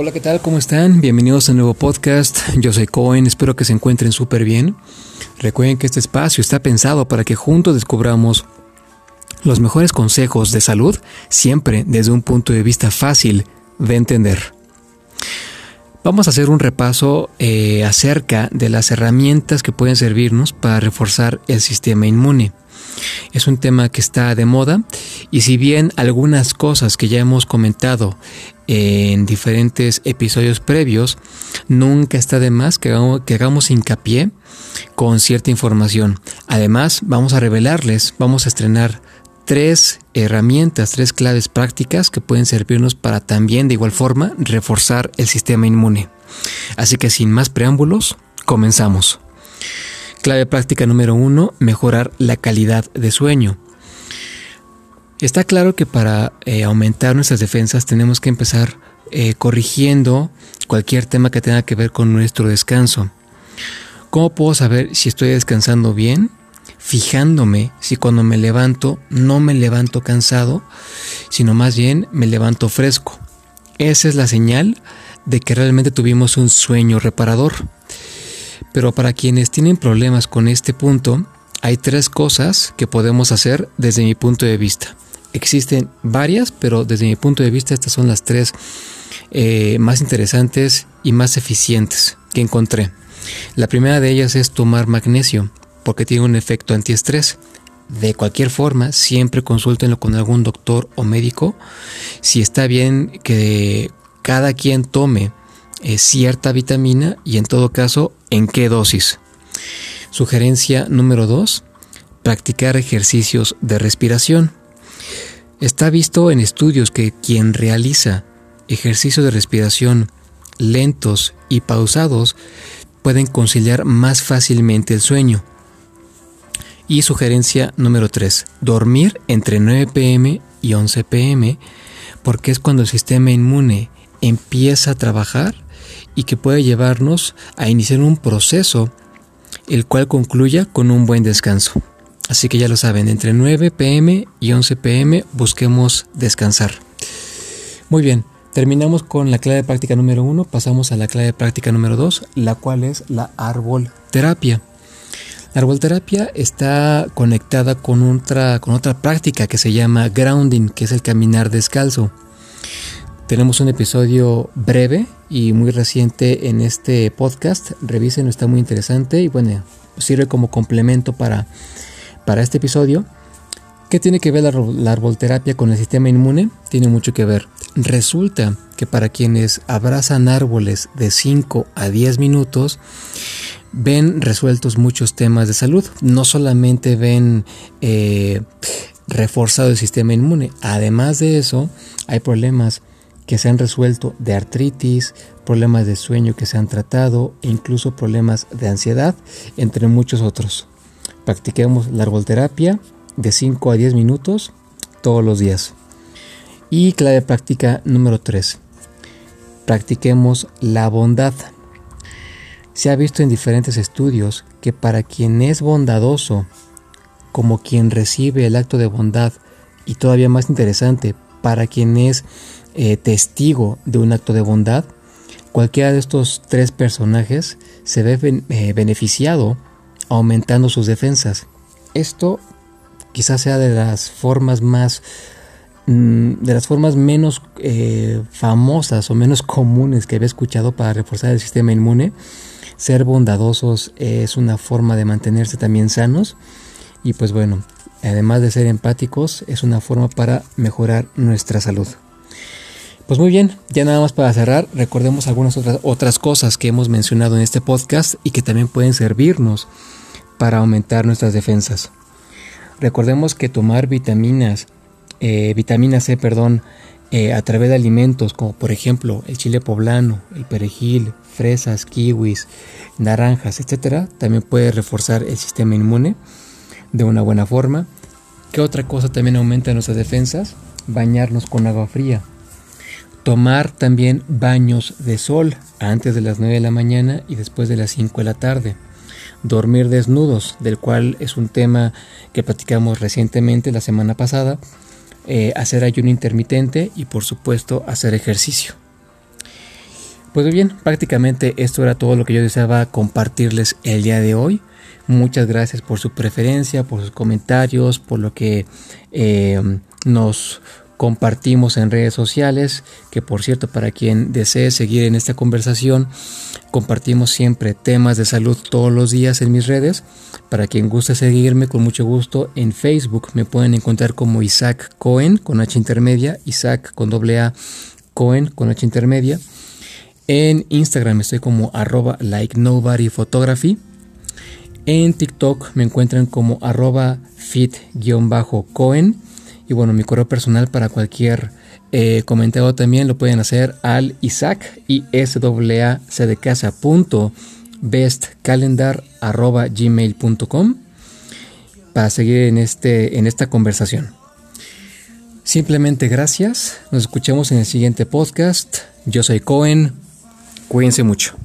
Hola, ¿qué tal? ¿Cómo están? Bienvenidos a un nuevo podcast. Yo soy Cohen, espero que se encuentren súper bien. Recuerden que este espacio está pensado para que juntos descubramos los mejores consejos de salud, siempre desde un punto de vista fácil de entender. Vamos a hacer un repaso eh, acerca de las herramientas que pueden servirnos para reforzar el sistema inmune. Es un tema que está de moda y si bien algunas cosas que ya hemos comentado en diferentes episodios previos, nunca está de más que hagamos, hincapié con cierta información. Además, vamos a revelarles, vamos a estrenar tres herramientas, tres claves prácticas que pueden servirnos para también de igual forma reforzar el sistema inmune. Así que sin más preámbulos, comenzamos. Clave práctica número uno, mejorar la calidad de sueño. Está claro que para eh, aumentar nuestras defensas tenemos que empezar eh, corrigiendo cualquier tema que tenga que ver con nuestro descanso. ¿Cómo puedo saber si estoy descansando bien? Fijándome si cuando me levanto no me levanto cansado, sino más bien me levanto fresco. Esa es la señal de que realmente tuvimos un sueño reparador. Pero para quienes tienen problemas con este punto, hay tres cosas que podemos hacer desde mi punto de vista. Existen varias, pero desde mi punto de vista estas son las tres eh, más interesantes y más eficientes que encontré. La primera de ellas es tomar magnesio, porque tiene un efecto antiestrés. De cualquier forma, siempre consúltenlo con algún doctor o médico si está bien que cada quien tome eh, cierta vitamina y en todo caso en qué dosis. Sugerencia número 2. Practicar ejercicios de respiración. Está visto en estudios que quien realiza ejercicios de respiración lentos y pausados pueden conciliar más fácilmente el sueño. Y sugerencia número 3. Dormir entre 9 pm y 11 pm porque es cuando el sistema inmune empieza a trabajar y que puede llevarnos a iniciar un proceso el cual concluya con un buen descanso. Así que ya lo saben, entre 9 pm y 11 pm busquemos descansar. Muy bien, terminamos con la clave práctica número 1, pasamos a la clave práctica número 2, la cual es la árbol terapia. La árbol terapia está conectada con otra, con otra práctica que se llama grounding, que es el caminar descalzo. Tenemos un episodio breve y muy reciente en este podcast. Revisen, está muy interesante y bueno, sirve como complemento para, para este episodio. ¿Qué tiene que ver la, la arbolterapia con el sistema inmune? Tiene mucho que ver. Resulta que para quienes abrazan árboles de 5 a 10 minutos, ven resueltos muchos temas de salud. No solamente ven eh, reforzado el sistema inmune, además de eso, hay problemas que se han resuelto de artritis, problemas de sueño que se han tratado e incluso problemas de ansiedad, entre muchos otros. Practiquemos la arbolterapia de 5 a 10 minutos todos los días. Y clave práctica número 3. Practiquemos la bondad. Se ha visto en diferentes estudios que para quien es bondadoso, como quien recibe el acto de bondad, y todavía más interesante, para quien es eh, testigo de un acto de bondad, cualquiera de estos tres personajes se ve eh, beneficiado aumentando sus defensas. Esto quizás sea de las formas más mm, de las formas menos eh, famosas o menos comunes que había escuchado para reforzar el sistema inmune. Ser bondadosos es una forma de mantenerse también sanos y pues bueno, además de ser empáticos es una forma para mejorar nuestra salud. Pues muy bien, ya nada más para cerrar, recordemos algunas otras, otras cosas que hemos mencionado en este podcast y que también pueden servirnos para aumentar nuestras defensas. Recordemos que tomar vitaminas, eh, vitamina C, perdón, eh, a través de alimentos como por ejemplo el chile poblano, el perejil, fresas, kiwis, naranjas, etcétera, también puede reforzar el sistema inmune de una buena forma. ¿Qué otra cosa también aumenta nuestras defensas? Bañarnos con agua fría. Tomar también baños de sol antes de las 9 de la mañana y después de las 5 de la tarde. Dormir desnudos, del cual es un tema que platicamos recientemente la semana pasada. Eh, hacer ayuno intermitente y por supuesto hacer ejercicio. Pues bien, prácticamente esto era todo lo que yo deseaba compartirles el día de hoy. Muchas gracias por su preferencia, por sus comentarios, por lo que eh, nos compartimos en redes sociales, que por cierto para quien desee seguir en esta conversación, compartimos siempre temas de salud todos los días en mis redes. Para quien guste seguirme con mucho gusto en Facebook me pueden encontrar como Isaac Cohen con H intermedia, Isaac con doble A Cohen con H intermedia. En Instagram estoy como arroba like nobody photography. En TikTok me encuentran como arroba fit-cohen. Y bueno, mi correo personal para cualquier eh, comentario también lo pueden hacer al Isaac y de casa punto bestcalendar gmail.com para seguir en, este, en esta conversación. Simplemente gracias. Nos escuchamos en el siguiente podcast. Yo soy Cohen. Cuídense mucho.